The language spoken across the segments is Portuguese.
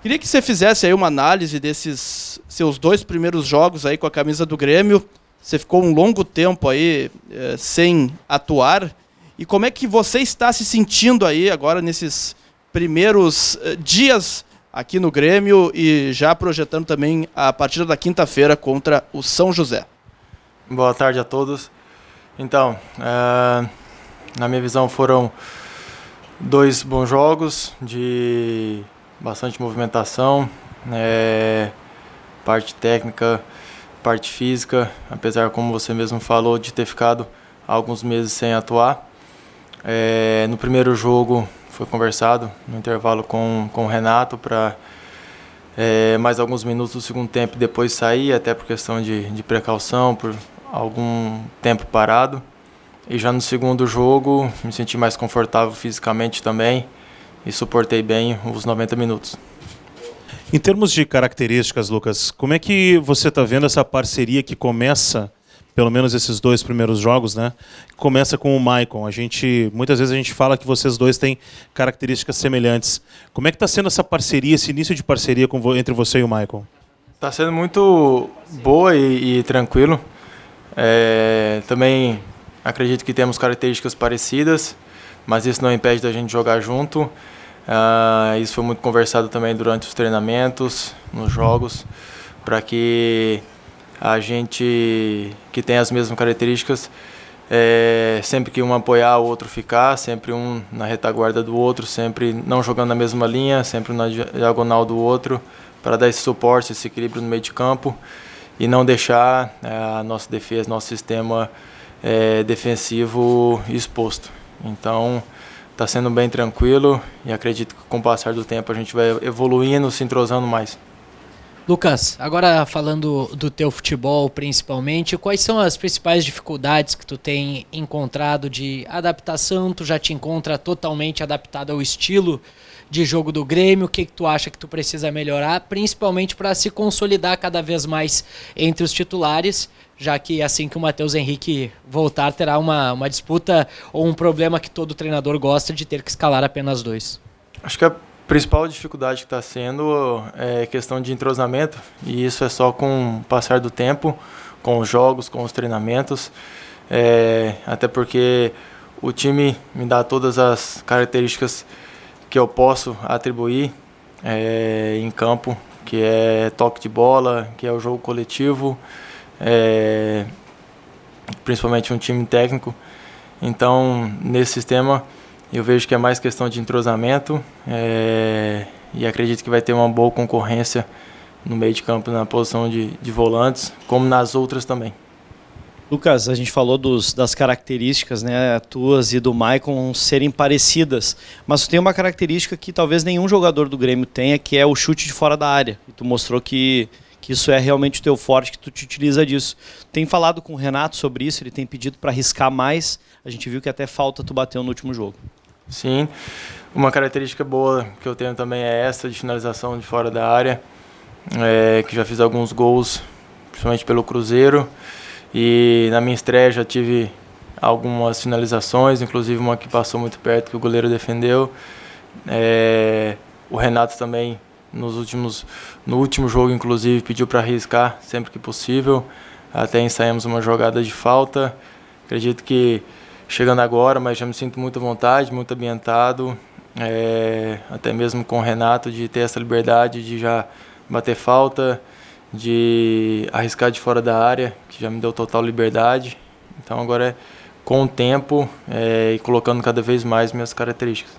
Queria que você fizesse aí uma análise desses seus dois primeiros jogos aí com a camisa do Grêmio. Você ficou um longo tempo aí eh, sem atuar. E como é que você está se sentindo aí agora nesses primeiros eh, dias aqui no Grêmio e já projetando também a partida da quinta-feira contra o São José? Boa tarde a todos. Então, uh, na minha visão foram dois bons jogos de bastante movimentação, é, parte técnica, parte física, apesar como você mesmo falou de ter ficado alguns meses sem atuar. É, no primeiro jogo foi conversado no intervalo com, com o Renato para é, mais alguns minutos do segundo tempo e depois sair, até por questão de, de precaução, por algum tempo parado. E já no segundo jogo me senti mais confortável fisicamente também e suportei bem os 90 minutos. Em termos de características, Lucas, como é que você está vendo essa parceria que começa pelo menos esses dois primeiros jogos, né? Começa com o Maicon. A gente muitas vezes a gente fala que vocês dois têm características semelhantes. Como é que está sendo essa parceria, esse início de parceria com, entre você e o Maicon? Está sendo muito boa e, e tranquilo. É, também acredito que temos características parecidas, mas isso não impede da gente jogar junto. Uh, isso foi muito conversado também durante os treinamentos, nos jogos, para que a gente que tem as mesmas características, é, sempre que um apoiar, o outro ficar, sempre um na retaguarda do outro, sempre não jogando na mesma linha, sempre na diagonal do outro, para dar esse suporte, esse equilíbrio no meio de campo e não deixar é, a nossa defesa, nosso sistema é, defensivo exposto. Então, está sendo bem tranquilo e acredito que com o passar do tempo a gente vai evoluindo, se entrosando mais. Lucas, agora falando do teu futebol principalmente, quais são as principais dificuldades que tu tem encontrado de adaptação? Tu já te encontra totalmente adaptado ao estilo de jogo do Grêmio? O que, que tu acha que tu precisa melhorar, principalmente para se consolidar cada vez mais entre os titulares, já que assim que o Matheus Henrique voltar, terá uma, uma disputa ou um problema que todo treinador gosta de ter que escalar apenas dois? Acho que a principal dificuldade que está sendo é questão de entrosamento, e isso é só com o passar do tempo, com os jogos, com os treinamentos, é, até porque o time me dá todas as características que eu posso atribuir é, em campo, que é toque de bola, que é o jogo coletivo, é, principalmente um time técnico. Então, nesse sistema, eu vejo que é mais questão de entrosamento é, e acredito que vai ter uma boa concorrência no meio de campo na posição de, de volantes, como nas outras também. Lucas, a gente falou dos, das características, né, tuas e do Maicon serem parecidas, mas tu tem uma característica que talvez nenhum jogador do Grêmio tenha, que é o chute de fora da área. E tu mostrou que, que isso é realmente o teu forte, que tu te utiliza disso. Tem falado com o Renato sobre isso, ele tem pedido para arriscar mais. A gente viu que até falta tu bateu no último jogo. Sim, uma característica boa que eu tenho também é essa de finalização de fora da área, é, que já fiz alguns gols, principalmente pelo Cruzeiro, e na minha estreia já tive algumas finalizações, inclusive uma que passou muito perto que o goleiro defendeu. É, o Renato também nos últimos no último jogo inclusive pediu para arriscar sempre que possível. Até ensaiamos uma jogada de falta. Acredito que chegando agora, mas já me sinto muito à vontade, muito ambientado, é, até mesmo com o Renato, de ter essa liberdade de já bater falta, de arriscar de fora da área, que já me deu total liberdade. Então agora é com o tempo é, e colocando cada vez mais minhas características.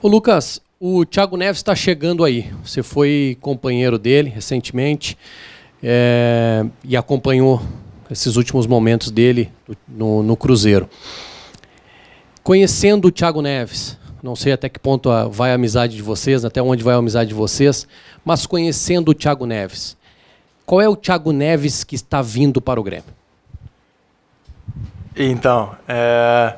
O Lucas, o Thiago Neves está chegando aí. Você foi companheiro dele recentemente é, e acompanhou esses últimos momentos dele no, no Cruzeiro. Conhecendo o Thiago Neves, não sei até que ponto vai a amizade de vocês, até onde vai a amizade de vocês, mas conhecendo o Thiago Neves, qual é o Thiago Neves que está vindo para o Grêmio? Então, é,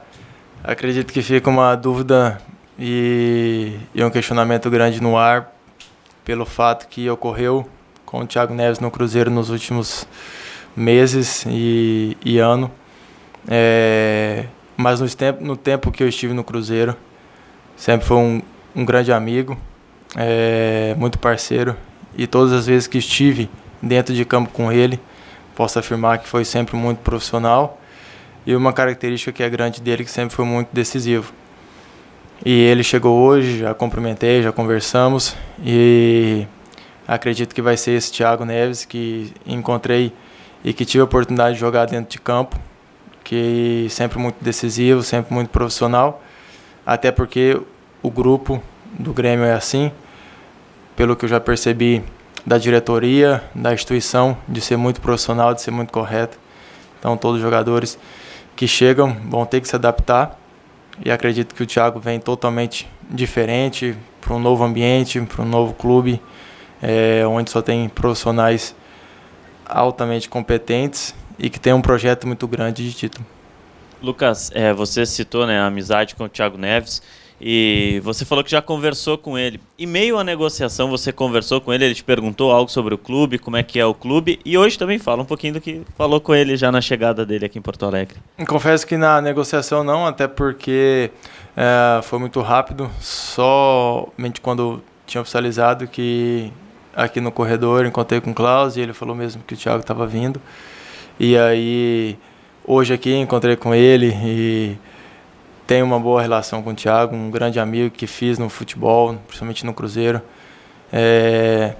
acredito que fica uma dúvida e, e um questionamento grande no ar pelo fato que ocorreu com o Thiago Neves no Cruzeiro nos últimos meses e, e ano. É, mas no tempo, no tempo que eu estive no Cruzeiro, sempre foi um, um grande amigo. é, muito parceiro e todas as vezes que estive dentro de campo com ele, posso afirmar que foi sempre muito profissional e uma característica que é grande dele que sempre foi muito decisivo. E ele chegou hoje, já cumprimentei, já conversamos e acredito que vai ser esse Thiago Neves que encontrei e que tive a oportunidade de jogar dentro de campo, que sempre muito decisivo, sempre muito profissional, até porque o grupo do Grêmio é assim, pelo que eu já percebi da diretoria, da instituição, de ser muito profissional, de ser muito correto. Então todos os jogadores que chegam vão ter que se adaptar e acredito que o Thiago vem totalmente diferente para um novo ambiente, para um novo clube, é, onde só tem profissionais altamente competentes e que tem um projeto muito grande de título. Lucas, é, você citou né, a amizade com o Thiago Neves. E você falou que já conversou com ele. E meio à negociação, você conversou com ele, ele te perguntou algo sobre o clube, como é que é o clube. E hoje também fala um pouquinho do que falou com ele já na chegada dele aqui em Porto Alegre. Confesso que na negociação não, até porque é, foi muito rápido. Somente quando tinha oficializado que aqui no corredor encontrei com o Klaus e ele falou mesmo que o Thiago estava vindo. E aí, hoje aqui encontrei com ele e tenho uma boa relação com o Thiago, um grande amigo que fiz no futebol, principalmente no Cruzeiro. É,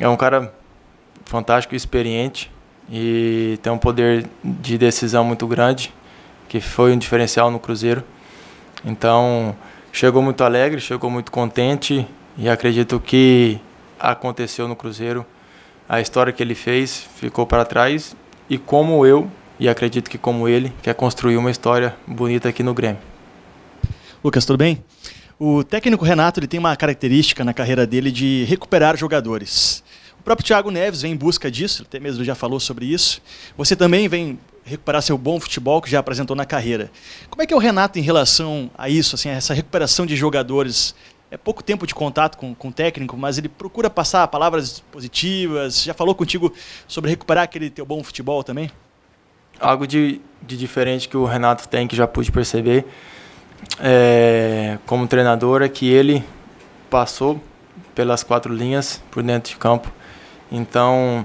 é um cara fantástico e experiente e tem um poder de decisão muito grande, que foi um diferencial no Cruzeiro. Então, chegou muito alegre, chegou muito contente e acredito que aconteceu no Cruzeiro. A história que ele fez ficou para trás e como eu e acredito que como ele quer construir uma história bonita aqui no Grêmio. Lucas, tudo bem? O técnico Renato ele tem uma característica na carreira dele de recuperar jogadores. O próprio Thiago Neves vem em busca disso, até mesmo já falou sobre isso. Você também vem recuperar seu bom futebol que já apresentou na carreira. Como é que é o Renato em relação a isso, assim, a essa recuperação de jogadores? É pouco tempo de contato com, com o técnico, mas ele procura passar palavras positivas. Já falou contigo sobre recuperar aquele teu bom futebol também? Algo de, de diferente que o Renato tem, que já pude perceber é, como treinador, é que ele passou pelas quatro linhas por dentro de campo. Então,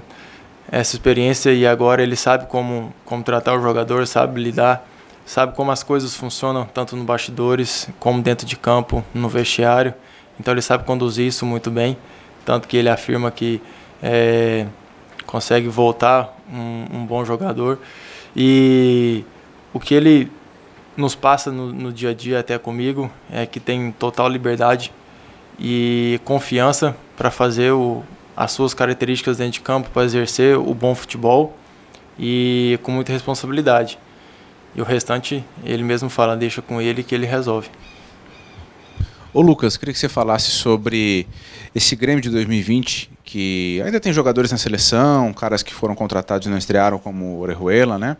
essa experiência e agora ele sabe como, como tratar o jogador, sabe lidar, sabe como as coisas funcionam, tanto no bastidores como dentro de campo, no vestiário. Então, ele sabe conduzir isso muito bem, tanto que ele afirma que é, consegue voltar um, um bom jogador. E o que ele nos passa no, no, dia a dia até comigo é que tem total liberdade e confiança para fazer o, as suas características dentro de campo, para exercer o bom futebol e com muita responsabilidade. E o restante, ele mesmo fala, deixa com ele que ele resolve. Ô Lucas, queria que você falasse sobre esse Grêmio de 2020, que ainda tem jogadores na seleção, caras que foram contratados e não estrearam, como Orejuela, né?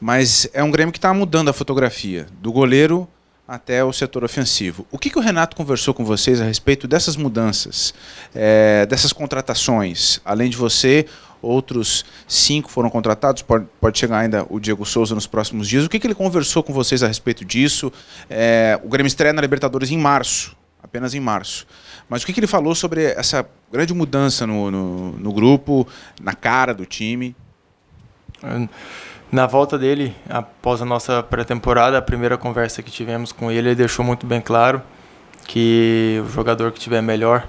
Mas é um Grêmio que está mudando a fotografia, do goleiro até o setor ofensivo. O que, que o Renato conversou com vocês a respeito dessas mudanças, é, dessas contratações? Além de você, outros cinco foram contratados, pode, pode chegar ainda o Diego Souza nos próximos dias. O que, que ele conversou com vocês a respeito disso? É, o Grêmio estreia na Libertadores em março, apenas em março. Mas o que, que ele falou sobre essa grande mudança no, no, no grupo, na cara do time? Na volta dele, após a nossa pré-temporada, a primeira conversa que tivemos com ele, ele deixou muito bem claro que o jogador que tiver melhor,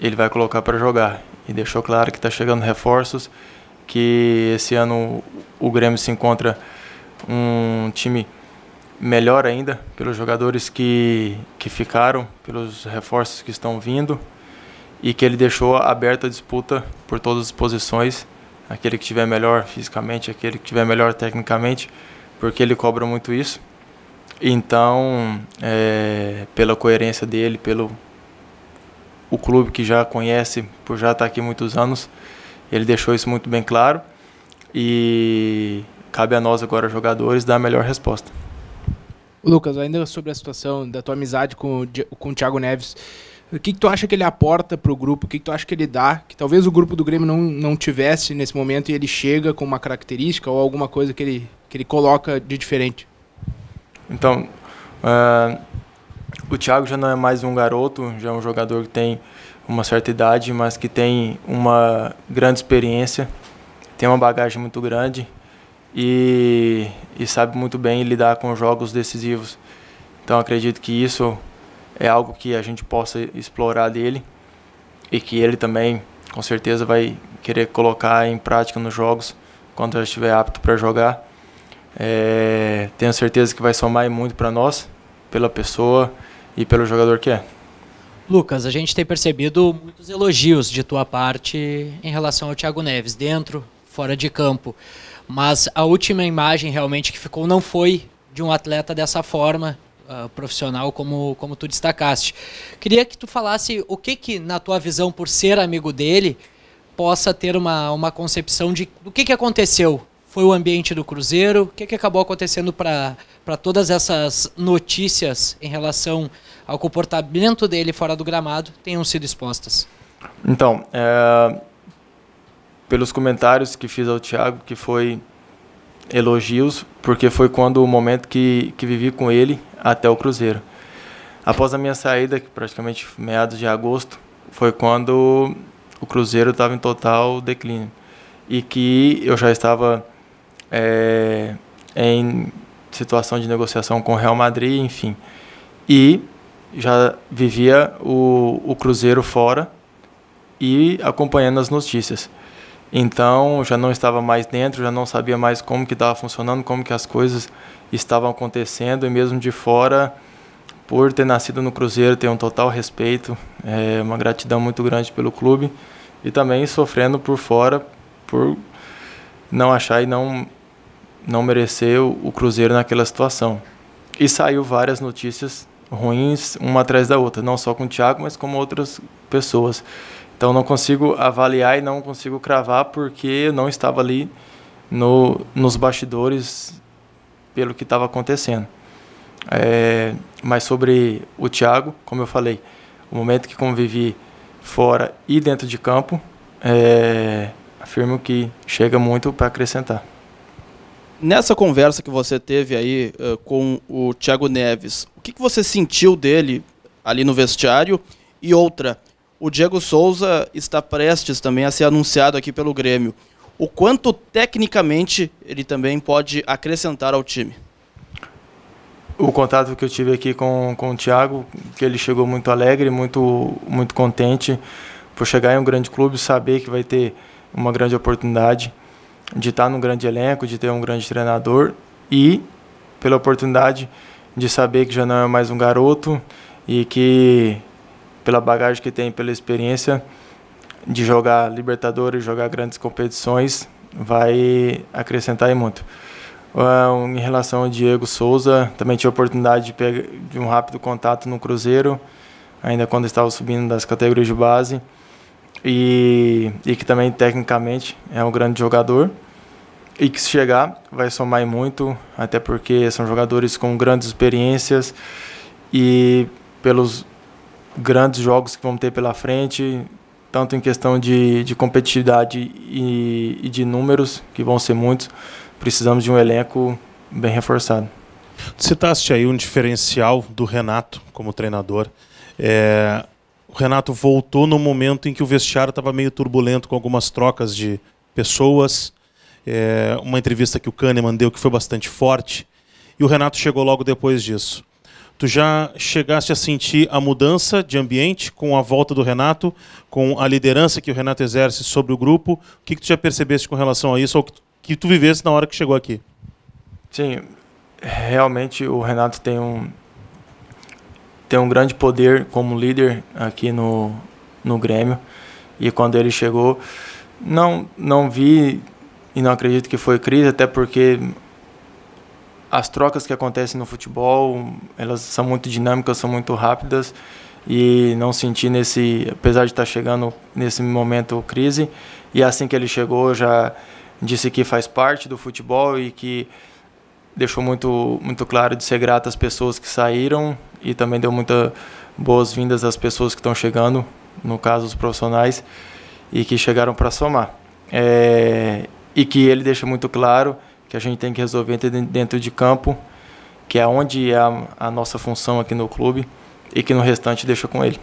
ele vai colocar para jogar. E deixou claro que está chegando reforços, que esse ano o Grêmio se encontra um time melhor ainda pelos jogadores que, que ficaram, pelos reforços que estão vindo e que ele deixou aberta a disputa por todas as posições, aquele que tiver melhor fisicamente, aquele que tiver melhor tecnicamente, porque ele cobra muito isso. Então, é, pela coerência dele, pelo o clube que já conhece, por já estar aqui muitos anos, ele deixou isso muito bem claro e cabe a nós agora jogadores dar a melhor resposta. Lucas, ainda sobre a situação da tua amizade com o, com o Thiago Neves, o que, que tu acha que ele aporta para o grupo? O que, que tu acha que ele dá? Que talvez o grupo do Grêmio não, não tivesse nesse momento e ele chega com uma característica ou alguma coisa que ele, que ele coloca de diferente? Então, uh, o Thiago já não é mais um garoto, já é um jogador que tem uma certa idade, mas que tem uma grande experiência, tem uma bagagem muito grande e, e sabe muito bem lidar com jogos decisivos. Então acredito que isso é algo que a gente possa explorar dele e que ele também com certeza vai querer colocar em prática nos jogos quando estiver apto para jogar. É, tenho certeza que vai somar muito para nós, pela pessoa e pelo jogador que é. Lucas, a gente tem percebido muitos elogios de tua parte em relação ao Thiago Neves, dentro, fora de campo. Mas a última imagem realmente que ficou não foi de um atleta dessa forma, uh, profissional, como, como tu destacaste. Queria que tu falasse o que, que, na tua visão, por ser amigo dele, possa ter uma, uma concepção de do que, que aconteceu. Foi o ambiente do Cruzeiro? O que, que acabou acontecendo para todas essas notícias em relação ao comportamento dele fora do gramado tenham sido expostas? Então, é, pelos comentários que fiz ao Thiago, que foi elogios, porque foi quando o momento que, que vivi com ele até o Cruzeiro. Após a minha saída, que praticamente meados de agosto, foi quando o Cruzeiro estava em total declínio e que eu já estava é, em situação de negociação com o Real Madrid, enfim. E já vivia o, o Cruzeiro fora e acompanhando as notícias. Então já não estava mais dentro, já não sabia mais como que estava funcionando, como que as coisas estavam acontecendo e mesmo de fora, por ter nascido no Cruzeiro, tenho um total respeito, é, uma gratidão muito grande pelo clube e também sofrendo por fora por não achar e não não merecer o, o Cruzeiro naquela situação. E saiu várias notícias ruins uma atrás da outra, não só com o Thiago, mas com outras pessoas. Então não consigo avaliar e não consigo cravar porque eu não estava ali no, nos bastidores pelo que estava acontecendo. É, mas sobre o Thiago, como eu falei, o momento que convivi fora e dentro de campo, é, afirmo que chega muito para acrescentar. Nessa conversa que você teve aí uh, com o Thiago Neves, o que, que você sentiu dele ali no vestiário? E outra, o Diego Souza está prestes também a ser anunciado aqui pelo Grêmio. O quanto tecnicamente ele também pode acrescentar ao time? O contato que eu tive aqui com, com o Thiago, que ele chegou muito alegre, muito, muito contente por chegar em um grande clube, saber que vai ter uma grande oportunidade de estar num grande elenco, de ter um grande treinador e pela oportunidade de saber que já não é mais um garoto e que pela bagagem que tem, pela experiência de jogar Libertadores, jogar grandes competições, vai acrescentar muito. Uh, em relação ao Diego Souza, também tive a oportunidade de, pegar, de um rápido contato no Cruzeiro, ainda quando estava subindo das categorias de base, e, e que também tecnicamente é um grande jogador e que se chegar vai somar muito, até porque são jogadores com grandes experiências e pelos grandes jogos que vamos ter pela frente, tanto em questão de, de competitividade e, e de números, que vão ser muitos, precisamos de um elenco bem reforçado. Citaste aí um diferencial do Renato como treinador. É, o Renato voltou no momento em que o vestiário estava meio turbulento com algumas trocas de pessoas. É, uma entrevista que o Kahneman deu que foi bastante forte. E o Renato chegou logo depois disso. Tu já chegaste a sentir a mudança de ambiente com a volta do Renato, com a liderança que o Renato exerce sobre o grupo? O que, que tu já percebeste com relação a isso, ou que que tu vivesse na hora que chegou aqui? Sim, realmente o Renato tem um tem um grande poder como líder aqui no, no Grêmio. E quando ele chegou, não não vi e não acredito que foi crise, até porque as trocas que acontecem no futebol, elas são muito dinâmicas, são muito rápidas. E não senti nesse, apesar de estar chegando nesse momento crise, e assim que ele chegou, já disse que faz parte do futebol e que deixou muito muito claro de ser grato às pessoas que saíram e também deu muitas boas-vindas às pessoas que estão chegando, no caso os profissionais, e que chegaram para somar. É, e que ele deixa muito claro que a gente tem que resolver dentro de campo, que é onde é a, a nossa função aqui no clube, e que no restante deixa com ele.